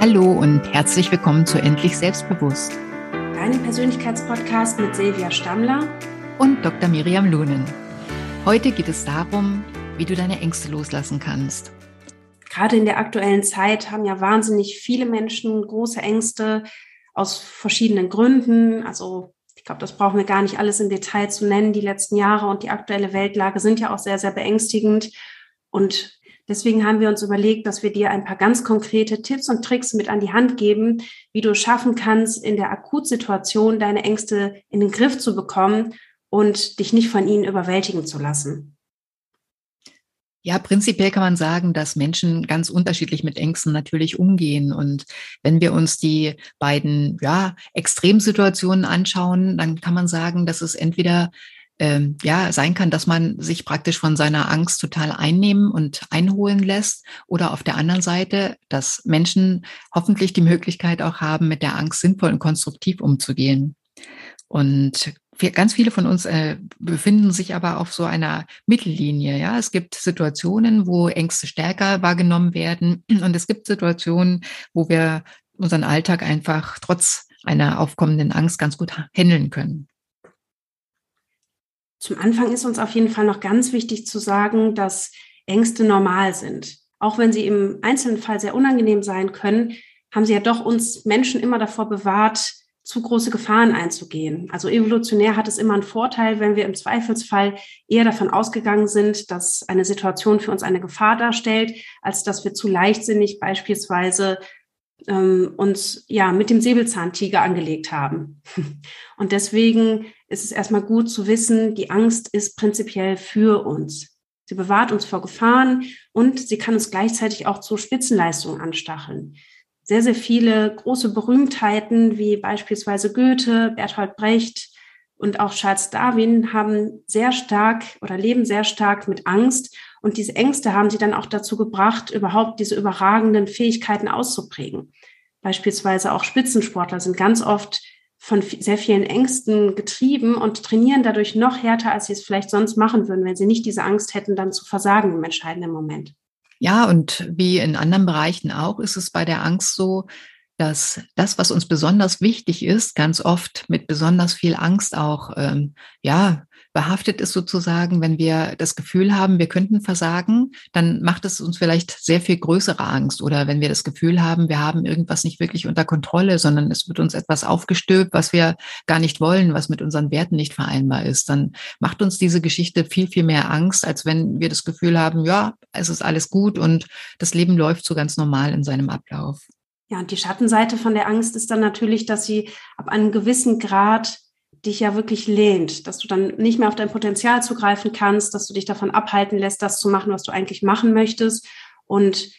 Hallo und herzlich willkommen zu Endlich Selbstbewusst. Deinem Persönlichkeitspodcast mit Silvia Stammler und Dr. Miriam Lunen. Heute geht es darum, wie du deine Ängste loslassen kannst. Gerade in der aktuellen Zeit haben ja wahnsinnig viele Menschen große Ängste aus verschiedenen Gründen. Also ich glaube, das brauchen wir gar nicht alles im Detail zu nennen. Die letzten Jahre und die aktuelle Weltlage sind ja auch sehr, sehr beängstigend. Und Deswegen haben wir uns überlegt, dass wir dir ein paar ganz konkrete Tipps und Tricks mit an die Hand geben, wie du schaffen kannst, in der Akutsituation deine Ängste in den Griff zu bekommen und dich nicht von ihnen überwältigen zu lassen. Ja, prinzipiell kann man sagen, dass Menschen ganz unterschiedlich mit Ängsten natürlich umgehen. Und wenn wir uns die beiden ja, Extremsituationen anschauen, dann kann man sagen, dass es entweder ähm, ja sein kann, dass man sich praktisch von seiner Angst total einnehmen und einholen lässt. Oder auf der anderen Seite, dass Menschen hoffentlich die Möglichkeit auch haben, mit der Angst sinnvoll und konstruktiv umzugehen. Und ganz viele von uns äh, befinden sich aber auf so einer Mittellinie. Ja, es gibt Situationen, wo Ängste stärker wahrgenommen werden, und es gibt Situationen, wo wir unseren Alltag einfach trotz einer aufkommenden Angst ganz gut handeln können. Zum Anfang ist uns auf jeden Fall noch ganz wichtig zu sagen, dass Ängste normal sind. Auch wenn sie im einzelnen Fall sehr unangenehm sein können, haben sie ja doch uns Menschen immer davor bewahrt, zu große Gefahren einzugehen. Also evolutionär hat es immer einen Vorteil, wenn wir im Zweifelsfall eher davon ausgegangen sind, dass eine Situation für uns eine Gefahr darstellt, als dass wir zu leichtsinnig beispielsweise ähm, uns ja mit dem Säbelzahntiger angelegt haben. Und deswegen ist es erstmal gut zu wissen, die Angst ist prinzipiell für uns. Sie bewahrt uns vor Gefahren und sie kann uns gleichzeitig auch zu Spitzenleistungen anstacheln. Sehr, sehr viele große Berühmtheiten wie beispielsweise Goethe, Bertolt Brecht und auch Charles Darwin haben sehr stark oder leben sehr stark mit Angst. Und diese Ängste haben sie dann auch dazu gebracht, überhaupt diese überragenden Fähigkeiten auszuprägen. Beispielsweise auch Spitzensportler sind ganz oft von sehr vielen Ängsten getrieben und trainieren dadurch noch härter, als sie es vielleicht sonst machen würden, wenn sie nicht diese Angst hätten, dann zu versagen im entscheidenden Moment. Ja, und wie in anderen Bereichen auch, ist es bei der Angst so, dass das, was uns besonders wichtig ist, ganz oft mit besonders viel Angst auch ähm, ja behaftet ist sozusagen, wenn wir das Gefühl haben, wir könnten versagen, dann macht es uns vielleicht sehr viel größere Angst. Oder wenn wir das Gefühl haben, wir haben irgendwas nicht wirklich unter Kontrolle, sondern es wird uns etwas aufgestülpt, was wir gar nicht wollen, was mit unseren Werten nicht vereinbar ist, dann macht uns diese Geschichte viel, viel mehr Angst, als wenn wir das Gefühl haben, ja, es ist alles gut und das Leben läuft so ganz normal in seinem Ablauf. Ja, und die Schattenseite von der Angst ist dann natürlich, dass sie ab einem gewissen Grad dich ja wirklich lehnt, dass du dann nicht mehr auf dein Potenzial zugreifen kannst, dass du dich davon abhalten lässt, das zu machen, was du eigentlich machen möchtest. Und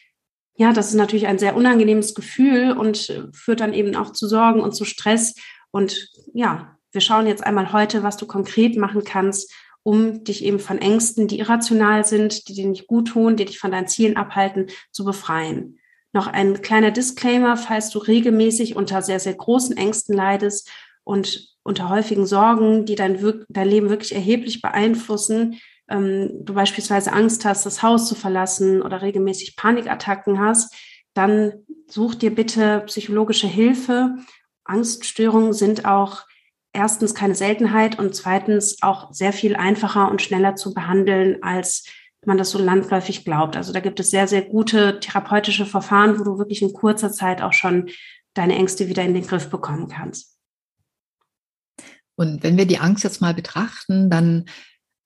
ja, das ist natürlich ein sehr unangenehmes Gefühl und führt dann eben auch zu Sorgen und zu Stress. Und ja, wir schauen jetzt einmal heute, was du konkret machen kannst, um dich eben von Ängsten, die irrational sind, die dir nicht gut tun, die dich von deinen Zielen abhalten, zu befreien. Noch ein kleiner Disclaimer, falls du regelmäßig unter sehr, sehr großen Ängsten leidest und unter häufigen Sorgen, die dein, dein Leben wirklich erheblich beeinflussen, ähm, du beispielsweise Angst hast, das Haus zu verlassen oder regelmäßig Panikattacken hast, dann such dir bitte psychologische Hilfe. Angststörungen sind auch erstens keine Seltenheit und zweitens auch sehr viel einfacher und schneller zu behandeln, als man das so landläufig glaubt. Also da gibt es sehr, sehr gute therapeutische Verfahren, wo du wirklich in kurzer Zeit auch schon deine Ängste wieder in den Griff bekommen kannst. Und wenn wir die Angst jetzt mal betrachten, dann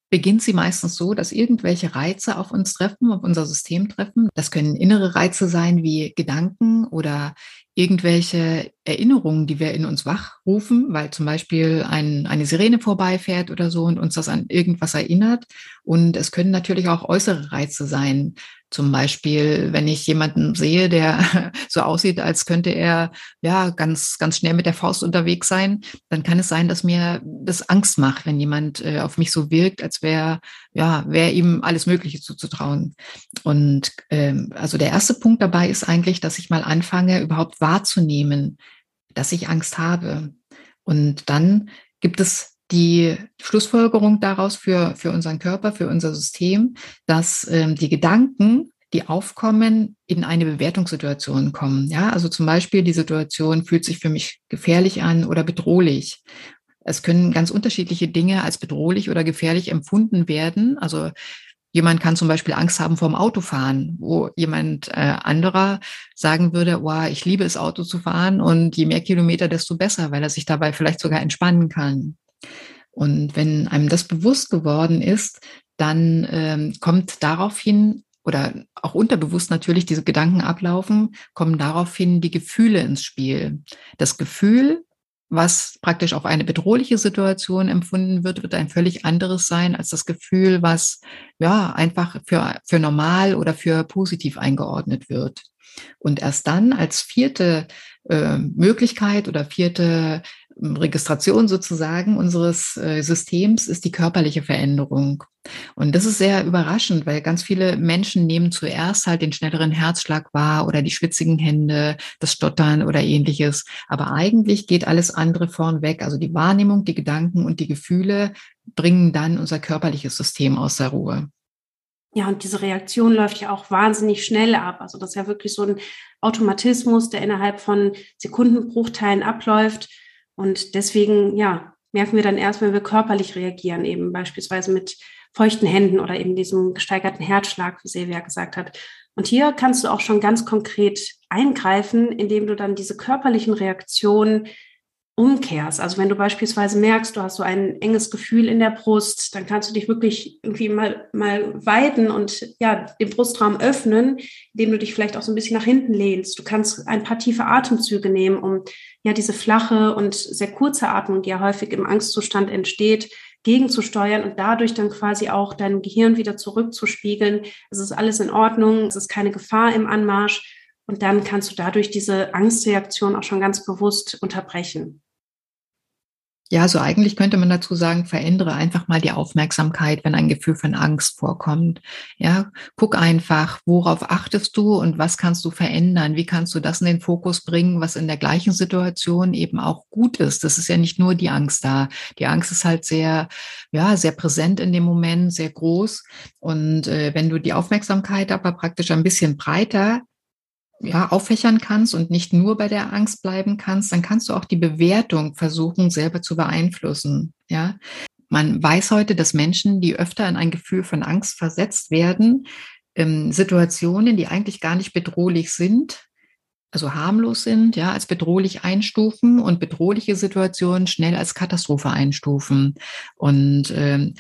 beginnt sie meistens so, dass irgendwelche Reize auf uns treffen, auf unser System treffen. Das können innere Reize sein wie Gedanken oder irgendwelche Erinnerungen, die wir in uns wachrufen, weil zum Beispiel ein, eine Sirene vorbeifährt oder so und uns das an irgendwas erinnert. Und es können natürlich auch äußere Reize sein, zum Beispiel, wenn ich jemanden sehe, der so aussieht, als könnte er ja ganz, ganz schnell mit der Faust unterwegs sein, dann kann es sein, dass mir das Angst macht, wenn jemand äh, auf mich so wirkt, als wäre ja, wäre ihm alles Mögliche zuzutrauen. Und ähm, also der erste Punkt dabei ist eigentlich, dass ich mal anfange, überhaupt wahrzunehmen, dass ich Angst habe. Und dann gibt es die Schlussfolgerung daraus für, für unseren Körper, für unser System, dass ähm, die Gedanken, die aufkommen, in eine Bewertungssituation kommen. Ja, also zum Beispiel die Situation fühlt sich für mich gefährlich an oder bedrohlich. Es können ganz unterschiedliche Dinge als bedrohlich oder gefährlich empfunden werden. Also jemand kann zum Beispiel Angst haben vorm Autofahren, wo jemand äh, anderer sagen würde, wow, ich liebe es, Auto zu fahren und je mehr Kilometer, desto besser, weil er sich dabei vielleicht sogar entspannen kann. Und wenn einem das bewusst geworden ist, dann ähm, kommt daraufhin oder auch unterbewusst natürlich diese Gedanken ablaufen, kommen daraufhin die Gefühle ins Spiel. Das Gefühl, was praktisch auf eine bedrohliche Situation empfunden wird, wird ein völlig anderes sein als das Gefühl, was ja einfach für, für normal oder für positiv eingeordnet wird. Und erst dann als vierte äh, Möglichkeit oder vierte Registration sozusagen unseres äh, Systems ist die körperliche Veränderung. Und das ist sehr überraschend, weil ganz viele Menschen nehmen zuerst halt den schnelleren Herzschlag wahr oder die schwitzigen Hände, das Stottern oder ähnliches. Aber eigentlich geht alles andere vornweg. Also die Wahrnehmung, die Gedanken und die Gefühle bringen dann unser körperliches System aus der Ruhe. Ja, und diese Reaktion läuft ja auch wahnsinnig schnell ab. Also das ist ja wirklich so ein Automatismus, der innerhalb von Sekundenbruchteilen abläuft. Und deswegen, ja, merken wir dann erst, wenn wir körperlich reagieren, eben beispielsweise mit feuchten Händen oder eben diesem gesteigerten Herzschlag, wie Silvia gesagt hat. Und hier kannst du auch schon ganz konkret eingreifen, indem du dann diese körperlichen Reaktionen umkehrst. Also wenn du beispielsweise merkst, du hast so ein enges Gefühl in der Brust, dann kannst du dich wirklich irgendwie mal, mal weiten und ja, den Brustraum öffnen, indem du dich vielleicht auch so ein bisschen nach hinten lehnst. Du kannst ein paar tiefe Atemzüge nehmen, um ja diese flache und sehr kurze Atmung, die ja häufig im Angstzustand entsteht, gegenzusteuern und dadurch dann quasi auch deinem Gehirn wieder zurückzuspiegeln. Es ist alles in Ordnung, es ist keine Gefahr im Anmarsch. Und dann kannst du dadurch diese Angstreaktion auch schon ganz bewusst unterbrechen. Ja, also eigentlich könnte man dazu sagen, verändere einfach mal die Aufmerksamkeit, wenn ein Gefühl von Angst vorkommt. Ja, guck einfach, worauf achtest du und was kannst du verändern? Wie kannst du das in den Fokus bringen, was in der gleichen Situation eben auch gut ist? Das ist ja nicht nur die Angst da. Die Angst ist halt sehr, ja, sehr präsent in dem Moment, sehr groß. Und äh, wenn du die Aufmerksamkeit aber praktisch ein bisschen breiter ja, auffächern kannst und nicht nur bei der Angst bleiben kannst, dann kannst du auch die Bewertung versuchen, selber zu beeinflussen. Ja, man weiß heute, dass Menschen, die öfter in ein Gefühl von Angst versetzt werden, ähm, Situationen, die eigentlich gar nicht bedrohlich sind, also harmlos sind, ja, als bedrohlich einstufen und bedrohliche Situationen schnell als Katastrophe einstufen. Und ähm,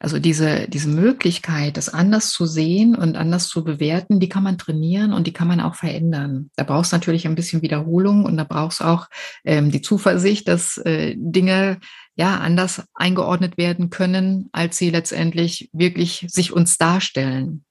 also diese, diese Möglichkeit, das anders zu sehen und anders zu bewerten, die kann man trainieren und die kann man auch verändern. Da brauchst du natürlich ein bisschen Wiederholung und da brauchst du auch ähm, die Zuversicht, dass äh, Dinge ja anders eingeordnet werden können, als sie letztendlich wirklich sich uns darstellen.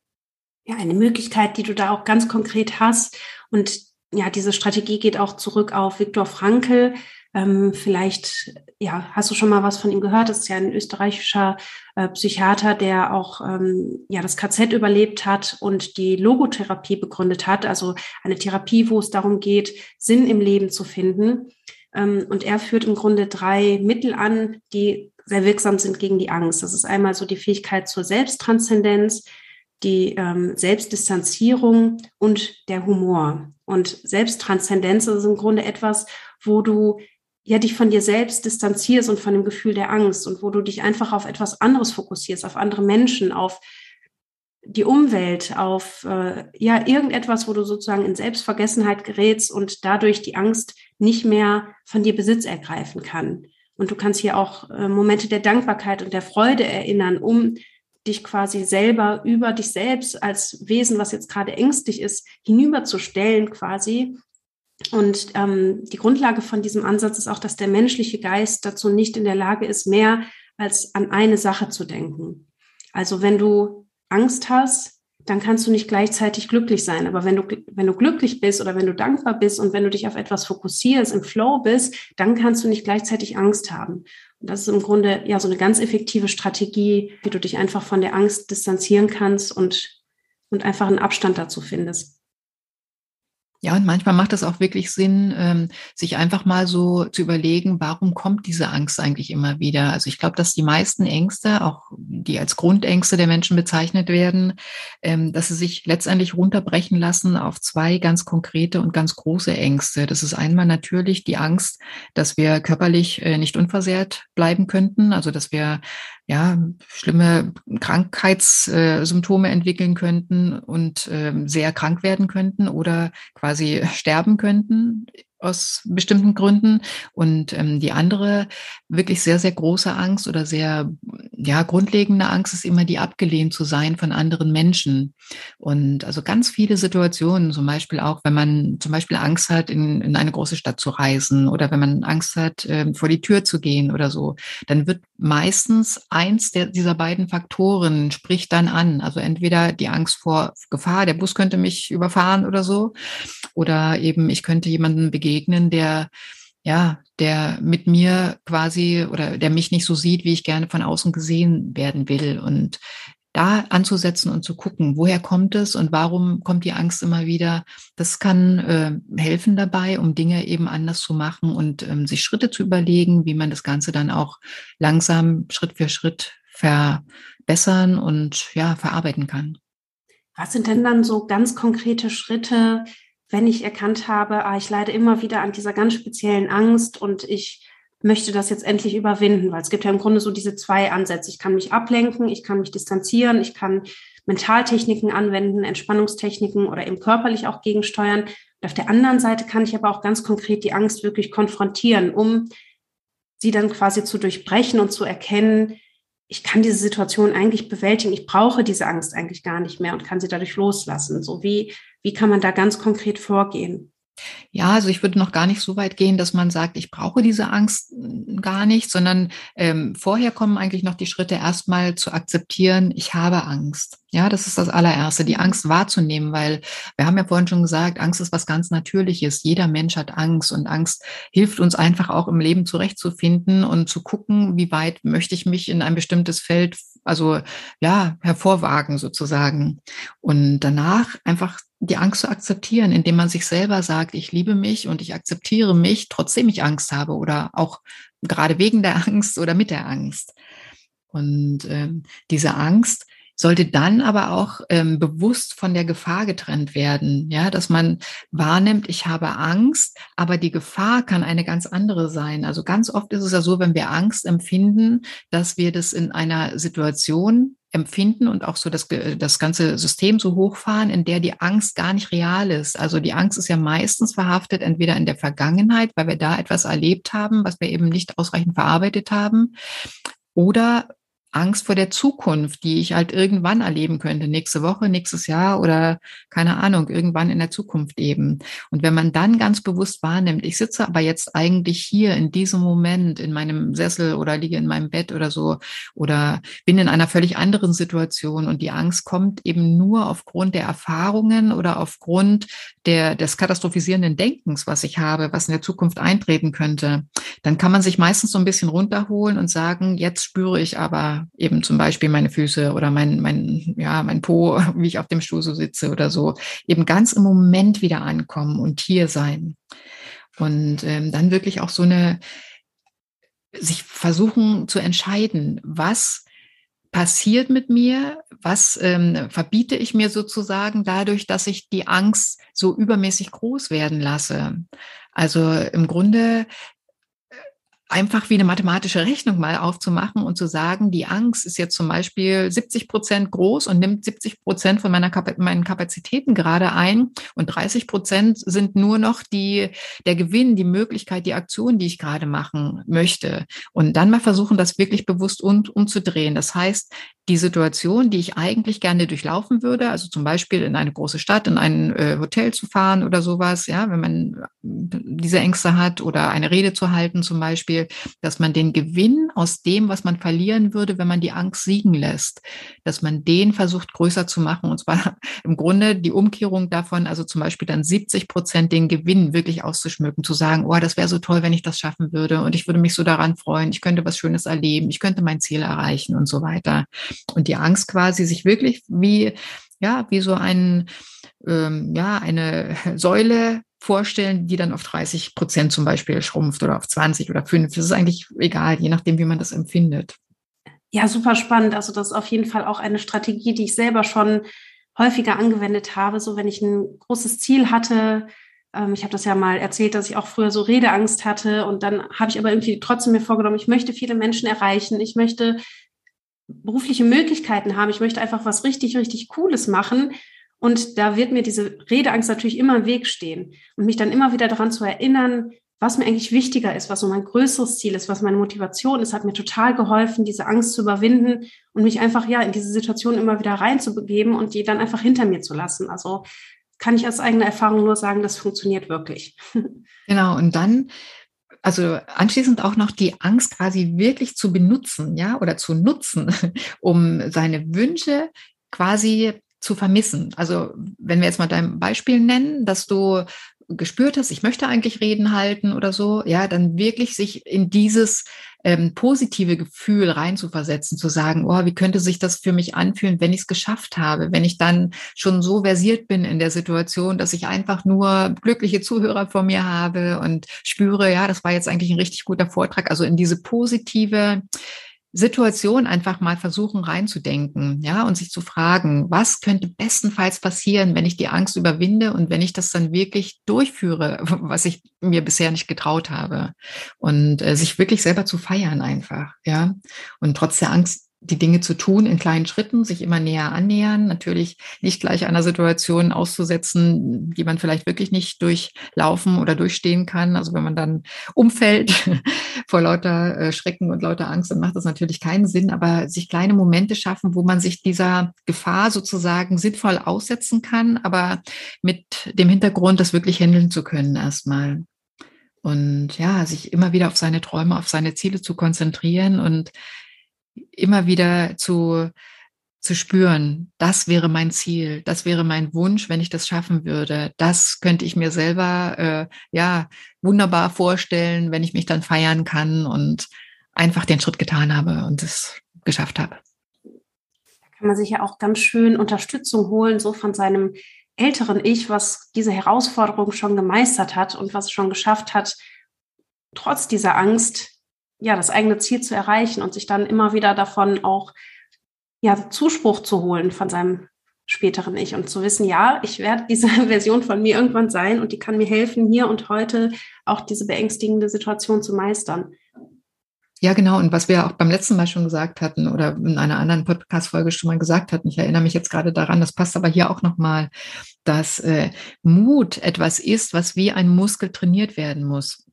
Ja, eine Möglichkeit, die du da auch ganz konkret hast. Und ja, diese Strategie geht auch zurück auf Viktor Frankl, ähm, vielleicht, ja, hast du schon mal was von ihm gehört? Das ist ja ein österreichischer äh, Psychiater, der auch ähm, ja das KZ überlebt hat und die Logotherapie begründet hat, also eine Therapie, wo es darum geht, Sinn im Leben zu finden. Ähm, und er führt im Grunde drei Mittel an, die sehr wirksam sind gegen die Angst. Das ist einmal so die Fähigkeit zur Selbsttranszendenz, die ähm, Selbstdistanzierung und der Humor. Und Selbsttranszendenz ist im Grunde etwas, wo du ja dich von dir selbst distanzierst und von dem Gefühl der Angst und wo du dich einfach auf etwas anderes fokussierst, auf andere Menschen, auf die Umwelt, auf äh, ja irgendetwas, wo du sozusagen in Selbstvergessenheit gerätst und dadurch die Angst nicht mehr von dir Besitz ergreifen kann. Und du kannst hier auch äh, Momente der Dankbarkeit und der Freude erinnern, um dich quasi selber über dich selbst als Wesen, was jetzt gerade ängstlich ist, hinüberzustellen quasi und ähm, die Grundlage von diesem Ansatz ist auch, dass der menschliche Geist dazu nicht in der Lage ist, mehr als an eine Sache zu denken. Also wenn du Angst hast, dann kannst du nicht gleichzeitig glücklich sein. Aber wenn du, wenn du glücklich bist oder wenn du dankbar bist und wenn du dich auf etwas fokussierst, im Flow bist, dann kannst du nicht gleichzeitig Angst haben. Und das ist im Grunde ja so eine ganz effektive Strategie, wie du dich einfach von der Angst distanzieren kannst und, und einfach einen Abstand dazu findest. Ja, und manchmal macht es auch wirklich Sinn, ähm, sich einfach mal so zu überlegen, warum kommt diese Angst eigentlich immer wieder? Also ich glaube, dass die meisten Ängste, auch die als Grundängste der Menschen bezeichnet werden, ähm, dass sie sich letztendlich runterbrechen lassen auf zwei ganz konkrete und ganz große Ängste. Das ist einmal natürlich die Angst, dass wir körperlich äh, nicht unversehrt bleiben könnten, also dass wir ja, schlimme Krankheitssymptome entwickeln könnten und ähm, sehr krank werden könnten oder quasi sterben könnten aus bestimmten Gründen. Und ähm, die andere wirklich sehr, sehr große Angst oder sehr ja, grundlegende Angst ist immer die abgelehnt zu sein von anderen Menschen. Und also ganz viele Situationen, zum Beispiel auch, wenn man zum Beispiel Angst hat, in, in eine große Stadt zu reisen oder wenn man Angst hat, äh, vor die Tür zu gehen oder so, dann wird meistens eins der, dieser beiden Faktoren spricht dann an. Also entweder die Angst vor Gefahr, der Bus könnte mich überfahren oder so, oder eben ich könnte jemanden begegnen, der ja, der mit mir quasi oder der mich nicht so sieht, wie ich gerne von außen gesehen werden will. Und da anzusetzen und zu gucken, woher kommt es und warum kommt die Angst immer wieder, das kann äh, helfen dabei, um Dinge eben anders zu machen und ähm, sich Schritte zu überlegen, wie man das Ganze dann auch langsam Schritt für Schritt verbessern und ja, verarbeiten kann. Was sind denn dann so ganz konkrete Schritte, wenn ich erkannt habe, ah, ich leide immer wieder an dieser ganz speziellen Angst und ich möchte das jetzt endlich überwinden, weil es gibt ja im Grunde so diese zwei Ansätze. Ich kann mich ablenken, ich kann mich distanzieren, ich kann Mentaltechniken anwenden, Entspannungstechniken oder eben körperlich auch gegensteuern. Und auf der anderen Seite kann ich aber auch ganz konkret die Angst wirklich konfrontieren, um sie dann quasi zu durchbrechen und zu erkennen, ich kann diese Situation eigentlich bewältigen, ich brauche diese Angst eigentlich gar nicht mehr und kann sie dadurch loslassen. So wie wie kann man da ganz konkret vorgehen? Ja, also ich würde noch gar nicht so weit gehen, dass man sagt, ich brauche diese Angst gar nicht, sondern ähm, vorher kommen eigentlich noch die Schritte erstmal zu akzeptieren, ich habe Angst. Ja, das ist das allererste, die. Angst wahrzunehmen, weil wir haben ja vorhin schon gesagt, Angst ist was ganz Natürliches. Jeder Mensch hat Angst und Angst hilft uns einfach auch im Leben zurechtzufinden und zu gucken, wie weit möchte ich mich in ein bestimmtes Feld, also ja, hervorwagen sozusagen. Und danach einfach die Angst zu akzeptieren, indem man sich selber sagt, ich liebe mich und ich akzeptiere mich, trotzdem ich Angst habe oder auch gerade wegen der Angst oder mit der Angst. Und ähm, diese Angst sollte dann aber auch ähm, bewusst von der Gefahr getrennt werden. Ja, dass man wahrnimmt, ich habe Angst, aber die Gefahr kann eine ganz andere sein. Also ganz oft ist es ja so, wenn wir Angst empfinden, dass wir das in einer Situation empfinden und auch so das, das ganze System so hochfahren, in der die Angst gar nicht real ist. Also die Angst ist ja meistens verhaftet, entweder in der Vergangenheit, weil wir da etwas erlebt haben, was wir eben nicht ausreichend verarbeitet haben, oder Angst vor der Zukunft, die ich halt irgendwann erleben könnte, nächste Woche, nächstes Jahr oder keine Ahnung, irgendwann in der Zukunft eben. Und wenn man dann ganz bewusst wahrnimmt, ich sitze aber jetzt eigentlich hier in diesem Moment in meinem Sessel oder liege in meinem Bett oder so oder bin in einer völlig anderen Situation und die Angst kommt eben nur aufgrund der Erfahrungen oder aufgrund der, des katastrophisierenden Denkens, was ich habe, was in der Zukunft eintreten könnte, dann kann man sich meistens so ein bisschen runterholen und sagen, jetzt spüre ich aber eben zum Beispiel meine Füße oder mein, mein, ja, mein Po, wie ich auf dem Stuhl so sitze oder so, eben ganz im Moment wieder ankommen und hier sein. Und ähm, dann wirklich auch so eine, sich versuchen zu entscheiden, was passiert mit mir, was ähm, verbiete ich mir sozusagen dadurch, dass ich die Angst so übermäßig groß werden lasse. Also im Grunde einfach wie eine mathematische Rechnung mal aufzumachen und zu sagen, die Angst ist jetzt zum Beispiel 70 Prozent groß und nimmt 70 Prozent von meiner Kap meinen Kapazitäten gerade ein und 30 Prozent sind nur noch die, der Gewinn, die Möglichkeit, die Aktion, die ich gerade machen möchte. Und dann mal versuchen, das wirklich bewusst um, umzudrehen. Das heißt, die Situation, die ich eigentlich gerne durchlaufen würde, also zum Beispiel in eine große Stadt, in ein äh, Hotel zu fahren oder sowas, ja, wenn man diese Ängste hat oder eine Rede zu halten zum Beispiel, dass man den Gewinn aus dem, was man verlieren würde, wenn man die Angst siegen lässt, dass man den versucht größer zu machen. Und zwar im Grunde die Umkehrung davon, also zum Beispiel dann 70 Prozent den Gewinn wirklich auszuschmücken, zu sagen, oh, das wäre so toll, wenn ich das schaffen würde. Und ich würde mich so daran freuen, ich könnte was Schönes erleben, ich könnte mein Ziel erreichen und so weiter. Und die Angst quasi sich wirklich wie ja, wie so ein, ähm, ja, eine Säule vorstellen, die dann auf 30 Prozent zum Beispiel schrumpft oder auf 20 oder 5. Das ist eigentlich egal, je nachdem, wie man das empfindet. Ja, super spannend. Also das ist auf jeden Fall auch eine Strategie, die ich selber schon häufiger angewendet habe. So wenn ich ein großes Ziel hatte, ähm, ich habe das ja mal erzählt, dass ich auch früher so Redeangst hatte und dann habe ich aber irgendwie trotzdem mir vorgenommen, ich möchte viele Menschen erreichen, ich möchte berufliche Möglichkeiten haben, ich möchte einfach was richtig, richtig Cooles machen. Und da wird mir diese Redeangst natürlich immer im Weg stehen und mich dann immer wieder daran zu erinnern, was mir eigentlich wichtiger ist, was so mein größeres Ziel ist, was meine Motivation ist, hat mir total geholfen, diese Angst zu überwinden und mich einfach ja in diese Situation immer wieder reinzubegeben und die dann einfach hinter mir zu lassen. Also kann ich aus eigener Erfahrung nur sagen, das funktioniert wirklich. Genau, und dann also anschließend auch noch die Angst quasi wirklich zu benutzen, ja, oder zu nutzen, um seine Wünsche quasi zu vermissen. Also wenn wir jetzt mal dein Beispiel nennen, dass du gespürt hast, ich möchte eigentlich Reden halten oder so, ja, dann wirklich sich in dieses ähm, positive Gefühl reinzuversetzen, zu sagen, oh, wie könnte sich das für mich anfühlen, wenn ich es geschafft habe, wenn ich dann schon so versiert bin in der Situation, dass ich einfach nur glückliche Zuhörer vor mir habe und spüre, ja, das war jetzt eigentlich ein richtig guter Vortrag. Also in diese positive Situation einfach mal versuchen reinzudenken, ja, und sich zu fragen, was könnte bestenfalls passieren, wenn ich die Angst überwinde und wenn ich das dann wirklich durchführe, was ich mir bisher nicht getraut habe. Und äh, sich wirklich selber zu feiern einfach, ja. Und trotz der Angst die Dinge zu tun in kleinen Schritten, sich immer näher annähern, natürlich nicht gleich einer Situation auszusetzen, die man vielleicht wirklich nicht durchlaufen oder durchstehen kann. Also wenn man dann umfällt vor lauter äh, Schrecken und lauter Angst, dann macht das natürlich keinen Sinn, aber sich kleine Momente schaffen, wo man sich dieser Gefahr sozusagen sinnvoll aussetzen kann, aber mit dem Hintergrund, das wirklich handeln zu können erstmal. Und ja, sich immer wieder auf seine Träume, auf seine Ziele zu konzentrieren und immer wieder zu, zu spüren, das wäre mein Ziel, das wäre mein Wunsch, wenn ich das schaffen würde. Das könnte ich mir selber äh, ja wunderbar vorstellen, wenn ich mich dann feiern kann und einfach den Schritt getan habe und es geschafft habe. Da kann man sich ja auch ganz schön Unterstützung holen, so von seinem älteren Ich, was diese Herausforderung schon gemeistert hat und was schon geschafft hat, trotz dieser Angst ja, das eigene Ziel zu erreichen und sich dann immer wieder davon auch ja, Zuspruch zu holen von seinem späteren Ich und zu wissen, ja, ich werde diese Version von mir irgendwann sein und die kann mir helfen, hier und heute auch diese beängstigende Situation zu meistern. Ja, genau. Und was wir auch beim letzten Mal schon gesagt hatten oder in einer anderen Podcast-Folge schon mal gesagt hatten, ich erinnere mich jetzt gerade daran, das passt aber hier auch nochmal, dass äh, Mut etwas ist, was wie ein Muskel trainiert werden muss.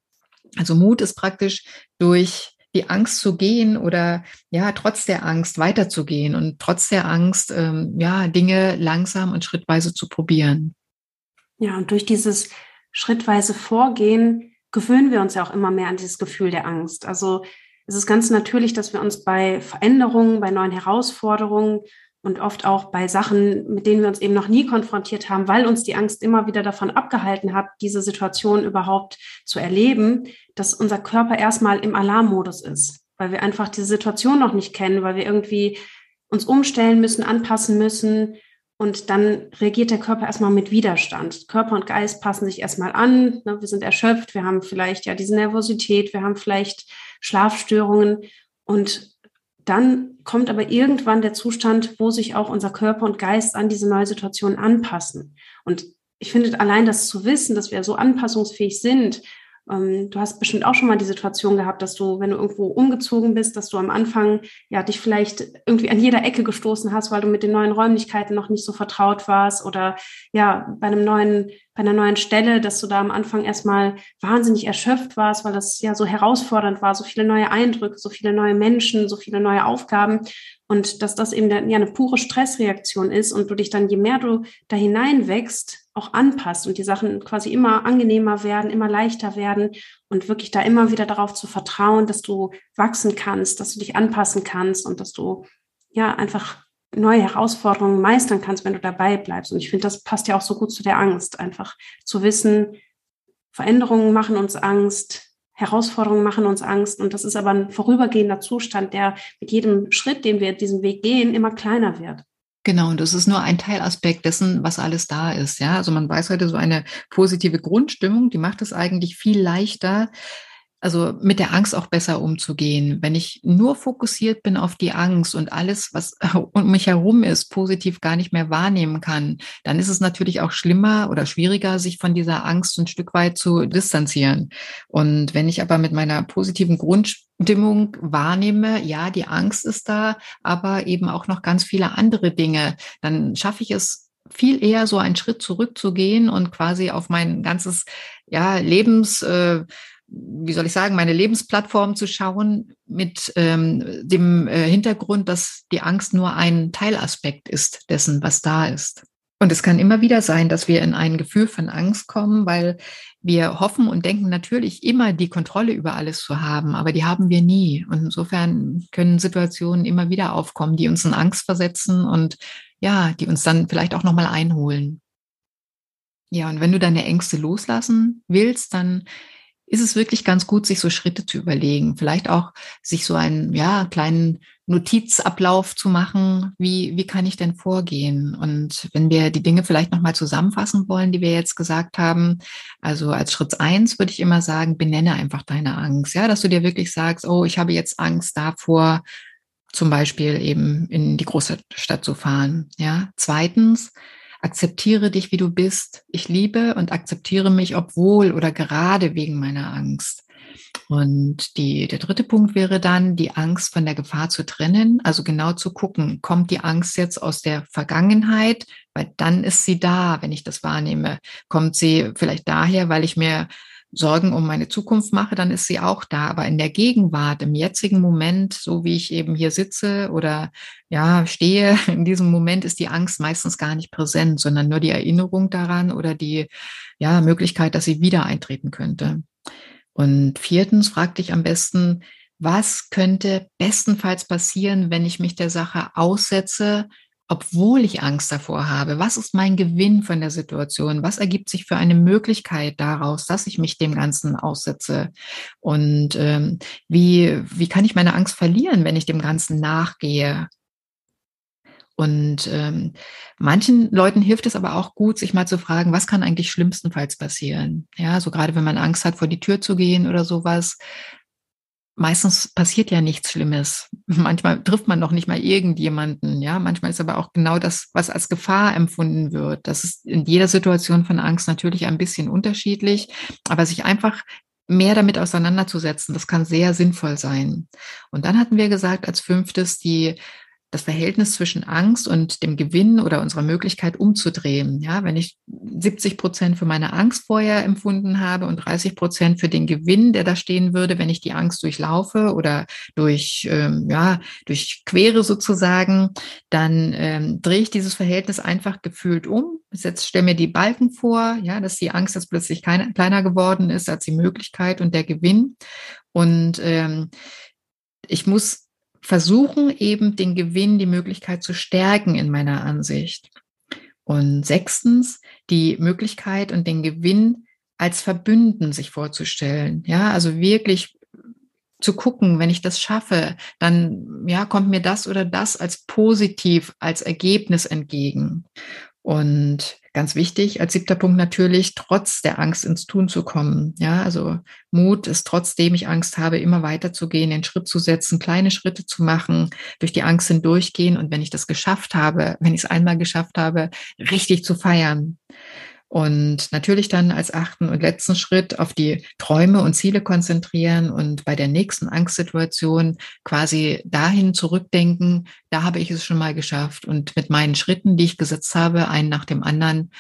Also Mut ist praktisch durch die Angst zu gehen oder ja, trotz der Angst weiterzugehen und trotz der Angst, ähm, ja, Dinge langsam und schrittweise zu probieren. Ja, und durch dieses schrittweise Vorgehen gewöhnen wir uns ja auch immer mehr an dieses Gefühl der Angst. Also es ist ganz natürlich, dass wir uns bei Veränderungen, bei neuen Herausforderungen und oft auch bei Sachen, mit denen wir uns eben noch nie konfrontiert haben, weil uns die Angst immer wieder davon abgehalten hat, diese Situation überhaupt zu erleben, dass unser Körper erstmal im Alarmmodus ist, weil wir einfach diese Situation noch nicht kennen, weil wir irgendwie uns umstellen müssen, anpassen müssen. Und dann reagiert der Körper erstmal mit Widerstand. Körper und Geist passen sich erstmal an. Ne? Wir sind erschöpft, wir haben vielleicht ja diese Nervosität, wir haben vielleicht Schlafstörungen. Und dann kommt aber irgendwann der Zustand, wo sich auch unser Körper und Geist an diese neue Situation anpassen. Und ich finde allein das zu wissen, dass wir so anpassungsfähig sind ähm, du hast bestimmt auch schon mal die Situation gehabt, dass du, wenn du irgendwo umgezogen bist, dass du am Anfang ja dich vielleicht irgendwie an jeder Ecke gestoßen hast, weil du mit den neuen Räumlichkeiten noch nicht so vertraut warst oder ja, bei einem neuen, bei einer neuen Stelle, dass du da am Anfang erstmal wahnsinnig erschöpft warst, weil das ja so herausfordernd war, so viele neue Eindrücke, so viele neue Menschen, so viele neue Aufgaben und dass das eben ja eine pure Stressreaktion ist und du dich dann, je mehr du da hineinwächst, auch anpasst und die Sachen quasi immer angenehmer werden, immer leichter werden und wirklich da immer wieder darauf zu vertrauen, dass du wachsen kannst, dass du dich anpassen kannst und dass du ja einfach neue Herausforderungen meistern kannst, wenn du dabei bleibst. Und ich finde, das passt ja auch so gut zu der Angst, einfach zu wissen, Veränderungen machen uns Angst, Herausforderungen machen uns Angst und das ist aber ein vorübergehender Zustand, der mit jedem Schritt, den wir diesen Weg gehen, immer kleiner wird. Genau, und das ist nur ein Teilaspekt dessen, was alles da ist. Ja, also man weiß heute so eine positive Grundstimmung, die macht es eigentlich viel leichter, also mit der Angst auch besser umzugehen. Wenn ich nur fokussiert bin auf die Angst und alles, was um mich herum ist, positiv gar nicht mehr wahrnehmen kann, dann ist es natürlich auch schlimmer oder schwieriger, sich von dieser Angst ein Stück weit zu distanzieren. Und wenn ich aber mit meiner positiven Grundstimmung wahrnehme, ja, die Angst ist da, aber eben auch noch ganz viele andere Dinge, dann schaffe ich es viel eher so einen Schritt zurückzugehen und quasi auf mein ganzes ja, Lebens äh, wie soll ich sagen, meine Lebensplattform zu schauen mit ähm, dem äh, Hintergrund, dass die Angst nur ein Teilaspekt ist dessen, was da ist. Und es kann immer wieder sein, dass wir in ein Gefühl von Angst kommen, weil wir hoffen und denken natürlich immer die Kontrolle über alles zu haben, aber die haben wir nie. Und insofern können Situationen immer wieder aufkommen, die uns in Angst versetzen und ja, die uns dann vielleicht auch nochmal einholen. Ja, und wenn du deine Ängste loslassen willst, dann ist es wirklich ganz gut, sich so Schritte zu überlegen. Vielleicht auch sich so einen ja, kleinen Notizablauf zu machen. Wie, wie kann ich denn vorgehen? Und wenn wir die Dinge vielleicht nochmal zusammenfassen wollen, die wir jetzt gesagt haben, also als Schritt eins würde ich immer sagen, benenne einfach deine Angst. Ja, dass du dir wirklich sagst, oh, ich habe jetzt Angst davor, zum Beispiel eben in die große Stadt zu fahren. Ja, zweitens, akzeptiere dich, wie du bist. Ich liebe und akzeptiere mich, obwohl oder gerade wegen meiner Angst. Und die, der dritte Punkt wäre dann, die Angst von der Gefahr zu trennen. Also genau zu gucken, kommt die Angst jetzt aus der Vergangenheit? Weil dann ist sie da, wenn ich das wahrnehme. Kommt sie vielleicht daher, weil ich mir Sorgen um meine Zukunft mache, dann ist sie auch da. Aber in der Gegenwart, im jetzigen Moment, so wie ich eben hier sitze oder ja, stehe, in diesem Moment ist die Angst meistens gar nicht präsent, sondern nur die Erinnerung daran oder die ja, Möglichkeit, dass sie wieder eintreten könnte. Und viertens, frag dich am besten, was könnte bestenfalls passieren, wenn ich mich der Sache aussetze, obwohl ich Angst davor habe? Was ist mein Gewinn von der Situation? Was ergibt sich für eine Möglichkeit daraus, dass ich mich dem Ganzen aussetze? Und ähm, wie, wie kann ich meine Angst verlieren, wenn ich dem Ganzen nachgehe? Und ähm, manchen Leuten hilft es aber auch gut, sich mal zu fragen, was kann eigentlich schlimmstenfalls passieren? Ja, so gerade wenn man Angst hat, vor die Tür zu gehen oder sowas, meistens passiert ja nichts Schlimmes. Manchmal trifft man noch nicht mal irgendjemanden. Ja, manchmal ist aber auch genau das, was als Gefahr empfunden wird. Das ist in jeder Situation von Angst natürlich ein bisschen unterschiedlich, aber sich einfach mehr damit auseinanderzusetzen, das kann sehr sinnvoll sein. Und dann hatten wir gesagt, als fünftes die das Verhältnis zwischen Angst und dem Gewinn oder unserer Möglichkeit umzudrehen. Ja, wenn ich 70 Prozent für meine Angst vorher empfunden habe und 30 Prozent für den Gewinn, der da stehen würde, wenn ich die Angst durchlaufe oder durch, ähm, ja, durchquere sozusagen, dann ähm, drehe ich dieses Verhältnis einfach gefühlt um. Jetzt stelle mir die Balken vor, ja, dass die Angst jetzt plötzlich keine, kleiner geworden ist als die Möglichkeit und der Gewinn. Und ähm, ich muss versuchen eben den Gewinn, die Möglichkeit zu stärken in meiner Ansicht. Und sechstens, die Möglichkeit und den Gewinn als Verbünden sich vorzustellen. Ja, also wirklich zu gucken, wenn ich das schaffe, dann ja, kommt mir das oder das als positiv, als Ergebnis entgegen. Und ganz wichtig, als siebter Punkt natürlich, trotz der Angst ins Tun zu kommen. Ja, also Mut ist trotzdem ich Angst habe, immer weiterzugehen, den Schritt zu setzen, kleine Schritte zu machen, durch die Angst hindurchgehen. Und wenn ich das geschafft habe, wenn ich es einmal geschafft habe, richtig zu feiern. Und natürlich dann als achten und letzten Schritt auf die Träume und Ziele konzentrieren und bei der nächsten Angstsituation quasi dahin zurückdenken, da habe ich es schon mal geschafft. Und mit meinen Schritten, die ich gesetzt habe, einen nach dem anderen,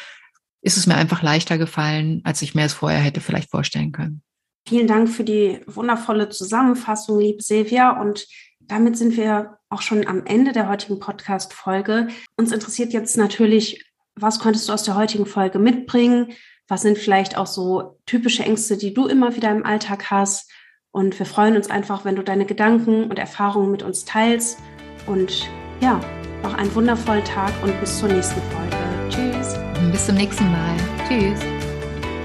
ist es mir einfach leichter gefallen, als ich mir es vorher hätte vielleicht vorstellen können. Vielen Dank für die wundervolle Zusammenfassung, liebe Silvia. Und damit sind wir auch schon am Ende der heutigen Podcast-Folge. Uns interessiert jetzt natürlich, was konntest du aus der heutigen Folge mitbringen? Was sind vielleicht auch so typische Ängste, die du immer wieder im Alltag hast? Und wir freuen uns einfach, wenn du deine Gedanken und Erfahrungen mit uns teilst. Und ja, noch einen wundervollen Tag und bis zur nächsten Folge. Tschüss. Bis zum nächsten Mal. Tschüss.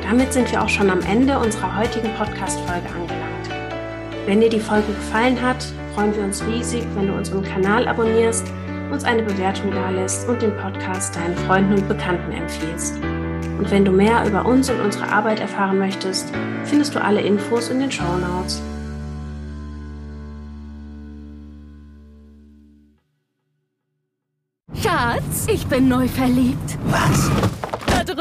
Damit sind wir auch schon am Ende unserer heutigen Podcast-Folge angelangt. Wenn dir die Folge gefallen hat, freuen wir uns riesig, wenn du unseren Kanal abonnierst uns eine Bewertung dalässt und den Podcast deinen Freunden und Bekannten empfiehlst. Und wenn du mehr über uns und unsere Arbeit erfahren möchtest, findest du alle Infos in den Show Notes. Schatz, ich bin neu verliebt. Was?